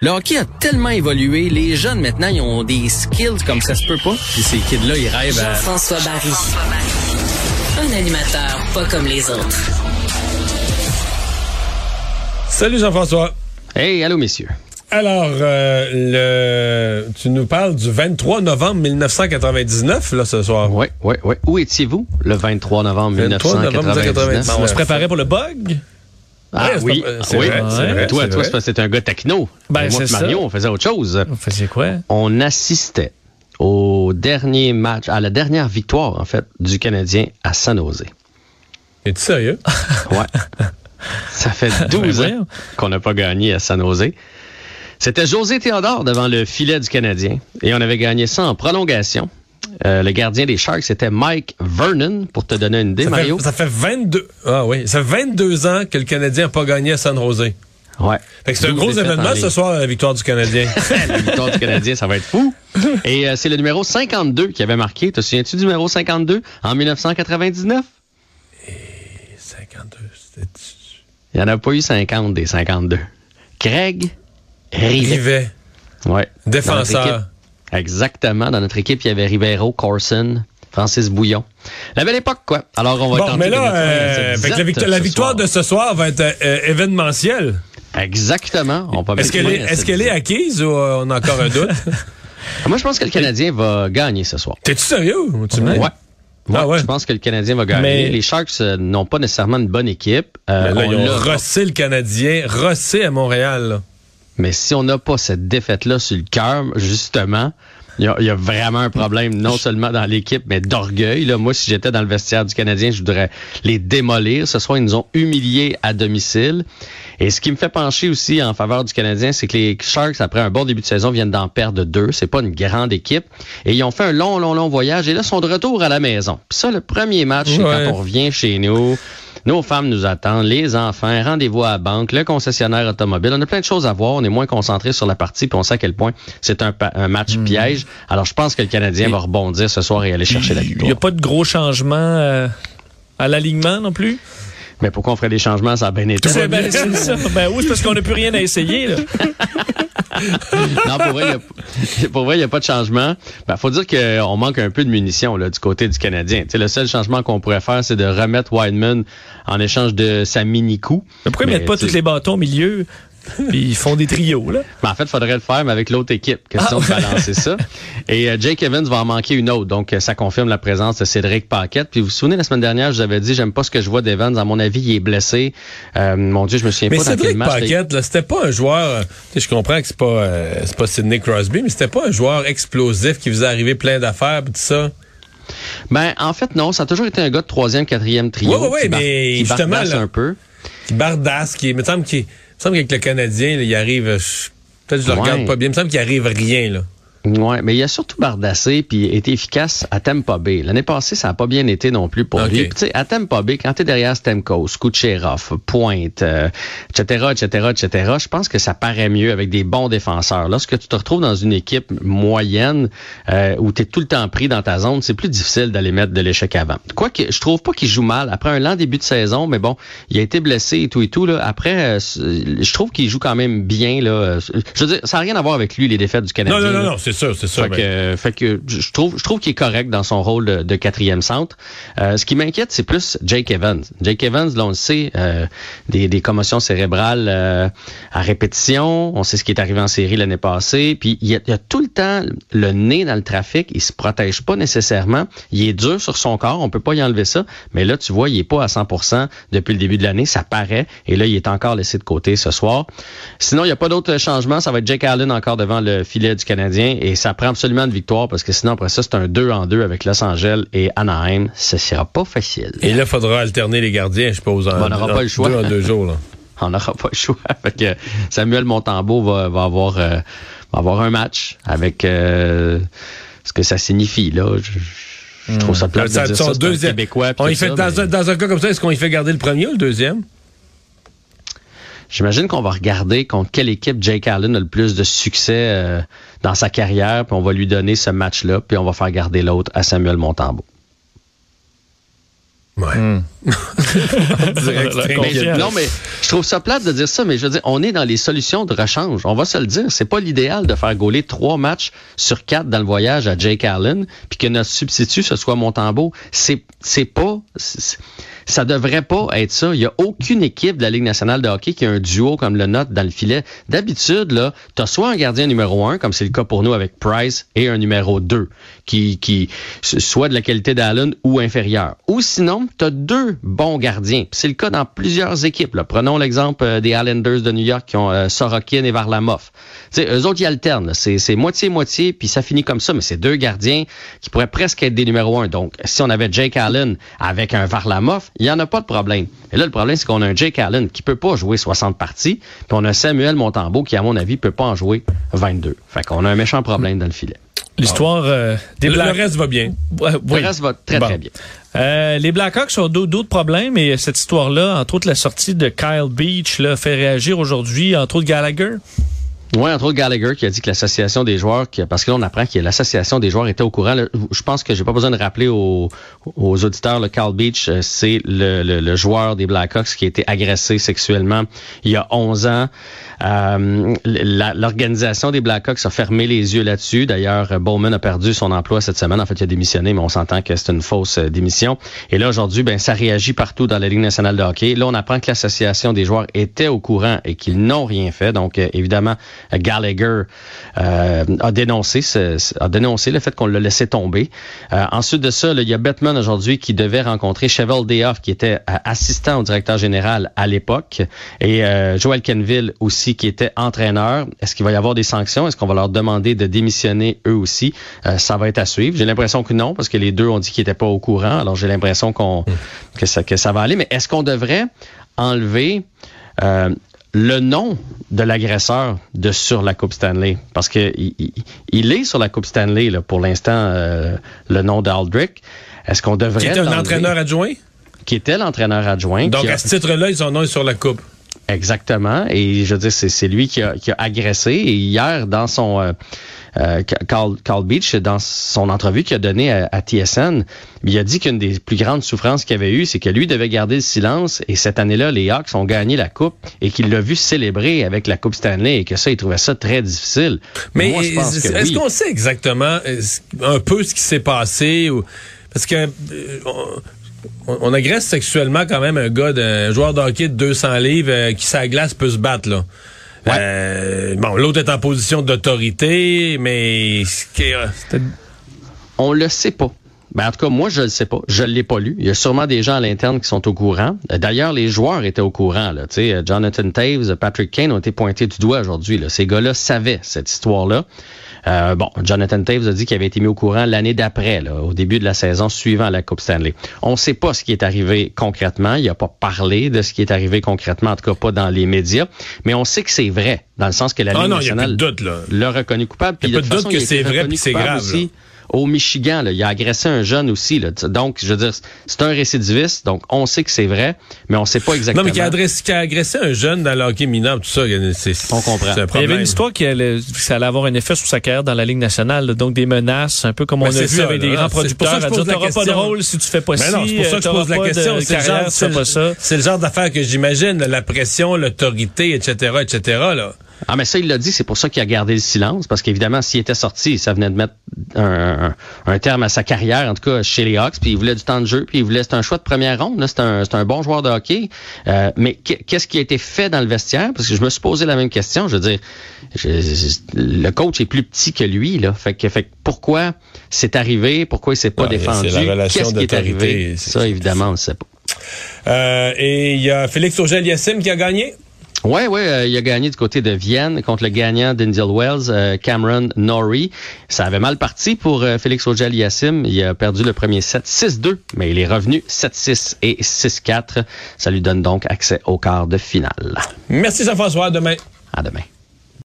Le hockey a tellement évolué, les jeunes maintenant, ils ont des skills comme ça se peut pas. Puis ces kids-là, ils rêvent à... François Barry. Un animateur pas comme les autres. Salut Jean-François. Hey, allô messieurs. Alors, euh, le, tu nous parles du 23 novembre 1999, là, ce soir. Oui, oui, oui. Où étiez-vous le 23 novembre 23 novembre 1999? 1999. Ben, on se préparait pour le bug? Ah oui, c'est oui. vrai, vrai, toi, toi, t'es un gars techno. Ben, moi, Mario, ça. on faisait autre chose. Vous faisiez quoi? On assistait au dernier match, à la dernière victoire, en fait, du Canadien à San Jose. Es-tu sérieux? Ouais. Ça fait 12 ans voyons. qu'on n'a pas gagné à San Jose. C'était José Théodore devant le filet du Canadien et on avait gagné ça en prolongation. Euh, le gardien des Sharks, c'était Mike Vernon, pour te donner une idée, Ça Mario. fait, ça fait 22, ah oui, ça fait 22 ans que le Canadien n'a pas gagné à San Jose. Ouais. Fait que c'est un 12 gros événement ce soir, la victoire du Canadien. la victoire du Canadien, ça va être fou. Et euh, c'est le numéro 52 qui avait marqué. Te souviens-tu du numéro 52 en 1999? 52, c'était... Il n'y en a pas eu 50 des 52. Craig Rivet. Rivet, Ouais. Défenseur. Exactement. Dans notre équipe, il y avait Ribeiro, Corson, Francis Bouillon. La belle époque, quoi. Alors, on va Bon, tenter mais de là, euh, cette fait que la, victoire, la de ce soir va être euh, événementielle. Exactement. On peut Est-ce qu'elle est, acquise ou euh, on a encore un doute? Moi, je pense que le Canadien va gagner ce soir. T'es-tu sérieux? Tu? Ouais. Ah ouais? Je pense que le Canadien va gagner. Mais- Les Sharks euh, n'ont pas nécessairement une bonne équipe. Euh, là, on ils ont l'a- rossé le Canadien, rossé à Montréal. là. Mais si on n'a pas cette défaite-là sur le cœur, justement, il y, a- il y a vraiment un problème, non seulement dans l'équipe, mais d'orgueil. Là. Moi, si j'étais dans le vestiaire du Canadien, je voudrais les démolir. Ce soir, ils nous ont humiliés à domicile. Et ce qui me fait pencher aussi en faveur du Canadien, c'est que les Sharks, après un bon début de saison, viennent d'en perdre deux. C'est pas une grande équipe. Et ils ont fait un long, long, long voyage. Et là, ils sont de retour à la maison. Puis ça, le premier match, c'est Ouais. quand on revient chez nous. Nos femmes nous attendent, les enfants, rendez-vous à la banque, le concessionnaire automobile. On a plein de choses à voir. On est moins concentré sur la partie, puis on sait à quel point c'est un, un match piège. Alors, je pense que le Canadien va rebondir ce soir et aller chercher la Il n'y victoire. a pas de gros changements euh, à l'alignement non plus? Mais pourquoi on ferait des changements? Ça a bien été. C'est ben, c'est ça. Ben oui, c'est parce qu'on n'a plus rien à essayer. Là. non, pour vrai, il a- il n'y a pas de changement. Ben, faut dire qu'on manque un peu de munitions là, du côté du Canadien. Tu sais, le seul changement qu'on pourrait faire, c'est de remettre Wideman en échange de sa mini-coup. Mais pourquoi ils Mais, mettent pas tous les bâtons au milieu? Puis ils font des trios, là. Ben, en fait, il faudrait le faire, mais avec l'autre équipe. Question de balancer ça. Et euh, Jake Evans va en manquer une autre. Donc, euh, ça confirme la présence de Cédric Paquette. Puis, vous vous souvenez, la semaine dernière, je vous avais dit, j'aime pas ce que je vois d'Evans. À mon avis, il est blessé. Euh, mon Dieu, je me souviens Mais pas dans quel Cédric match. Paquette, là, c'était pas un joueur. je comprends que c'est pas, euh, c'est pas Sidney Crosby, mais c'était pas un joueur explosif qui faisait arriver plein d'affaires pis tout ça. Ben, en fait, non. Ça a toujours été un gars de troisième, quatrième trio. Ouais, ouais, ouais, qui bar- mais qui justement, bardasse là- un peu. Qui bardasse, qui, me semble qu'il, il me semble qu'avec le Canadien, là, il arrive, peut-être que je le Ouais. regarde pas bien, il me semble qu'il arrive rien, là. Ouais, mais il a surtout bardassé puis été efficace à Tampa Bay. L'année passée, ça a pas bien été non plus pour Ok. lui. Puis, Tu sais, à Tampa Bay, quand t'es derrière Stamkos, Kucherov, Pointe, euh, etc., etc., etc., je pense que ça paraît mieux avec des bons défenseurs. Lorsque tu te retrouves dans une équipe moyenne euh, où t'es tout le temps pris dans ta zone, c'est plus difficile d'aller mettre de l'échec avant. Quoique, je trouve pas qu'il joue mal. Après un lent début de saison, mais bon, il a été blessé et tout et tout. Là. Après, euh, je trouve qu'il joue quand même bien. Là. Je veux dire, ça n'a rien à voir avec lui, les défaites du Canadien. Non, non, non, non, c'est sûr, c'est sûr. Fait que, euh, fait que je trouve, je trouve qu'il est correct dans son rôle de, de quatrième centre. Euh, ce qui m'inquiète, c'est plus Jake Evans. Jake Evans, là, on le sait, euh, des, des commotions cérébrales euh, à répétition. On sait ce qui est arrivé en série l'année passée. Puis il y, a, il y a tout le temps le nez dans le trafic. Il se protège pas nécessairement. Il est dur sur son corps. On peut pas y enlever ça. Mais là, tu vois, il est pas à 100% depuis le début de l'année. Ça paraît. Et là, il est encore laissé de côté ce soir. Sinon, il n'y a pas d'autres changements. Ça va être Jake Allen encore devant le filet du Canadien. Et ça prend absolument une victoire parce que sinon, après ça, c'est un 2 en 2 avec Los Angeles et Anaheim. Ce sera pas facile. Et là, il faudra alterner les gardiens, je suppose, en, Bon, on n'aura en pas le choix. deux en deux jours, là. On n'aura pas le choix. Que Samuel Montembeau va, va avoir euh, va avoir un match avec euh, ce que ça signifie là. Je, je trouve ça plate de dire ça, deuxième- Québécois. On y fait, ça, dans, mais un, dans un cas comme ça, est-ce qu'on y fait garder le premier ou le deuxième? J'imagine qu'on va regarder contre quelle équipe Jake Allen a le plus de succès euh, dans sa carrière, puis on va lui donner ce match-là, puis on va faire garder l'autre à Samuel Montembeau. Ouais. Direct, Mais- non, mais je trouve ça plate de dire ça, mais je veux dire, on est dans les solutions de rechange. On va se le dire. C'est pas l'idéal de faire gauler trois matchs sur quatre dans le voyage à Jake Allen, puis que notre substitut, ce soit Montembeau. C'est, c'est pas, c'est- ça devrait pas être ça. Il y a aucune équipe de la Ligue nationale de hockey qui a un duo comme le nôtre dans le filet. D'habitude, là, t'as soit un gardien numéro un, comme c'est le cas pour nous avec Price, et un numéro deux, qui, qui, soit de la qualité d'Allen ou inférieur. Ou sinon, t'as deux bons gardiens. C'est le cas dans plusieurs équipes. Là. Prenons l'exemple euh, des Islanders de New York qui ont euh, Sorokin et Varlamov. Tu sais, eux autres, ils alternent. c'est moitié-moitié, puis ça finit comme ça. Mais c'est deux gardiens qui pourraient presque être des numéros un. Donc, si on avait Jake Allen avec un Varlamov, il n'y en a pas de problème. Et là, le problème, c'est qu'on a un Jake Allen qui peut pas jouer 60 parties, puis on a Samuel Montembeau qui, à mon avis, peut pas en jouer 22. Fait qu'on a un méchant problème dans le filet. L'histoire euh, des Le, le reste va bien. Ouais, oui. Le reste va très, Bon. très bien. Euh, les Blackhawks ont d'autres d'autres problèmes et cette histoire-là, entre autres la sortie de Kyle Beach, là, fait réagir aujourd'hui, entre autres Gallagher. Oui, entre autres Gallagher qui a dit que l'association des joueurs, parce que là on apprend que l'association des joueurs était au courant. Je pense que j'ai pas besoin de rappeler aux, auditeurs, le Carl Beach, euh, c'est le, le- joueur des Blackhawks qui a été agressé sexuellement il y a 11 ans. Euh, L'organisation des Blackhawks a fermé les yeux là-dessus. D'ailleurs, Bowman a perdu son emploi cette semaine. En fait, il a démissionné, mais on s'entend que c'est une fausse euh, démission. Et là, aujourd'hui, ben, ça réagit partout dans la Ligue nationale de hockey. Là, on apprend que l'association des joueurs était au courant et qu'ils n'ont rien fait. Donc, euh, évidemment, Gallagher euh, a dénoncé a dénoncé le fait qu'on l'a laissé tomber. Euh, ensuite de ça, là, il y a Bettman aujourd'hui qui devait rencontrer Cheval Dayoff, qui était euh, assistant au directeur général à l'époque, et euh, Joel Kenville aussi, qui était entraîneur. Est-ce qu'il va y avoir des sanctions? Est-ce qu'on va leur demander de démissionner eux aussi? Ça va être à suivre. J'ai l'impression que non, parce que les deux ont dit qu'ils n'étaient pas au courant. Alors, j'ai l'impression qu'on que, ça, que ça va aller. Mais est-ce qu'on devrait enlever le nom de l'agresseur de sur la Coupe Stanley. Parce que il, est sur la Coupe Stanley là, pour l'instant, euh, le nom d'Aldrick. Est-ce qu'on devrait... Qui était un entraîneur adjoint? Qui était l'entraîneur adjoint. Donc, a- à ce titre-là, son nom est sur la coupe. Exactement. Et je veux dire, c'est, lui qui a, qui a agressé. Et hier, dans son euh, euh, Carl, Carl Beach, dans son entrevue qu'il a donnée à, à TSN, il a dit qu'une des plus grandes souffrances qu'il avait eues, c'est que lui devait garder le silence. Et cette année-là, les Hawks ont gagné la coupe et qu'il l'a vu célébrer avec la Coupe Stanley et que ça, il trouvait ça très difficile. Mais est-ce oui. qu'on sait exactement un peu ce qui s'est passé? Ou, parce que euh, on, on agresse sexuellement quand même un gars, d'un joueur de hockey de 200 livres euh, qui, sa glace, peut se battre. Là. Ouais. Euh, bon, l'autre est en position d'autorité, mais... euh, On le sait pas. Ben, en tout cas, moi, je le sais pas. Je l'ai pas lu. Il y a sûrement des gens à l'interne qui sont au courant. D'ailleurs, les joueurs étaient au courant. Là. Jonathan Taves, Patrick Kane ont été pointés du doigt aujourd'hui. Ces gars-là savaient cette histoire-là. Euh, bon, Jonathan Taves a dit qu'il avait été mis au courant l'année d'après, là, au début de la saison suivant la Coupe Stanley. On ne sait pas ce qui est arrivé concrètement. Il n'a pas parlé de ce qui est arrivé concrètement, en tout cas pas dans les médias. Mais on sait que c'est vrai, dans le sens que la Ah Ligue non, y a nationale plus de doute, là. l'a reconnu coupable. Il y Puis a pas de doute façon, que c'est vrai puis c'est grave, aussi là. Au Michigan. Là. Il a agressé un jeune aussi. Là. Donc, je veux dire, c'est un récidiviste. Donc, on sait que c'est vrai, mais on sait pas exactement. Non, mais qui a, adressé, qui a agressé un jeune dans le hockey mineur, tout ça, c'est On comprend. c'est un Il y avait une histoire qui allait, que ça allait avoir un effet sur sa carrière dans la Ligue nationale, là. donc des menaces, un peu comme on Ben, a vu ça, avec là. des grands C'est pour ça producteurs. que je à pose dire, la T'auras pas de question. rôle si tu fais pas Mais ci, non, c'est pour ça que je pose la question. C'est le genre, si tu fais pas ça. c'est le genre d'affaire que j'imagine, la pression, l'autorité, etc., etc., là. Ah, mais ça, il l'a dit, c'est pour ça qu'il a gardé le silence, parce qu'évidemment, s'il était sorti, ça venait de mettre un, un- un terme à sa carrière, en tout cas chez les Hawks, puis il voulait du temps de jeu, puis il voulait, c'est un choix de première ronde, c'est un, c'est un bon joueur de hockey. Euh, mais qu'est- qu'est-ce qui a été fait dans le vestiaire? Parce que je me suis posé la même question, je veux dire, je- je- le coach est plus petit que lui, là, fait que, fait que pourquoi c'est arrivé, pourquoi il s'est pas Ah, défendu, c'est la relation qu'est-ce qui est arrivé? Ça, évidemment, on ne sait pas. Euh, et il y a Félix Auger-Aliassime qui a gagné? Oui, oui, euh, il a gagné du côté de Vienne contre le gagnant d'Indial Wells, euh, Cameron Norrie. Ça avait mal parti pour euh, Félix Auger-Aliassime. Il a perdu le premier set 6-2, mais il est revenu 7-6 et 6-4. Ça lui donne donc accès au quart de finale. Merci Jean-François, à demain. À demain.